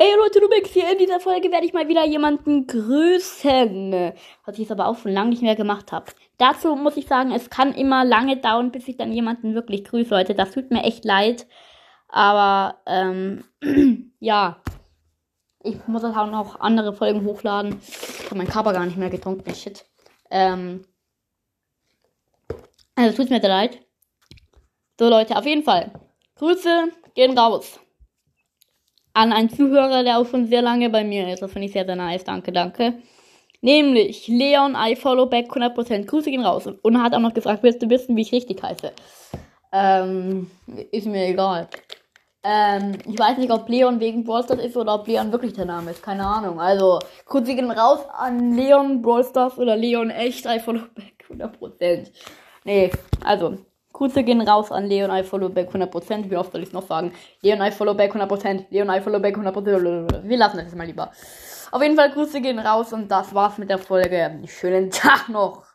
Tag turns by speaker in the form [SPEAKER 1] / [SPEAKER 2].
[SPEAKER 1] Ey Leute, du bist hier in dieser Folge werde ich mal wieder jemanden grüßen. Was ich jetzt aber auch schon lange nicht mehr gemacht habe. Dazu muss ich sagen, es kann immer lange dauern, bis ich dann jemanden wirklich grüße, Leute. Das tut mir echt leid. Aber, ähm, ja. Ich muss auch noch andere Folgen hochladen. Ich habe meinen Körper gar nicht mehr getrunken. Shit. Ähm, also tut mir leid. So Leute, auf jeden Fall. Grüße gehen raus an einen Zuhörer, der auch schon sehr lange bei mir ist. Das finde ich sehr, sehr nice. Danke, danke. Nämlich Leon I Follow Back 100%. Grüße gehen raus. Und er hat auch noch gefragt, willst du wissen, wie ich richtig heiße? Ähm, ist mir egal. Ähm, ich weiß nicht, ob Leon wegen Brawlstars ist oder ob Leon wirklich der Name ist. Keine Ahnung. Also, Grüße gehen raus an Leon Brawlstars oder Leon echt I Follow Back 100%. Nee, also, Grüße gehen raus an Leon I Follow Back 100%. Wie oft soll ich es noch sagen? Leon I Follow Back 100%. Leon I Follow Back 100%. Wir lassen das jetzt mal lieber. Auf jeden Fall Grüße gehen raus und das war's mit der Folge. Schönen Tag noch.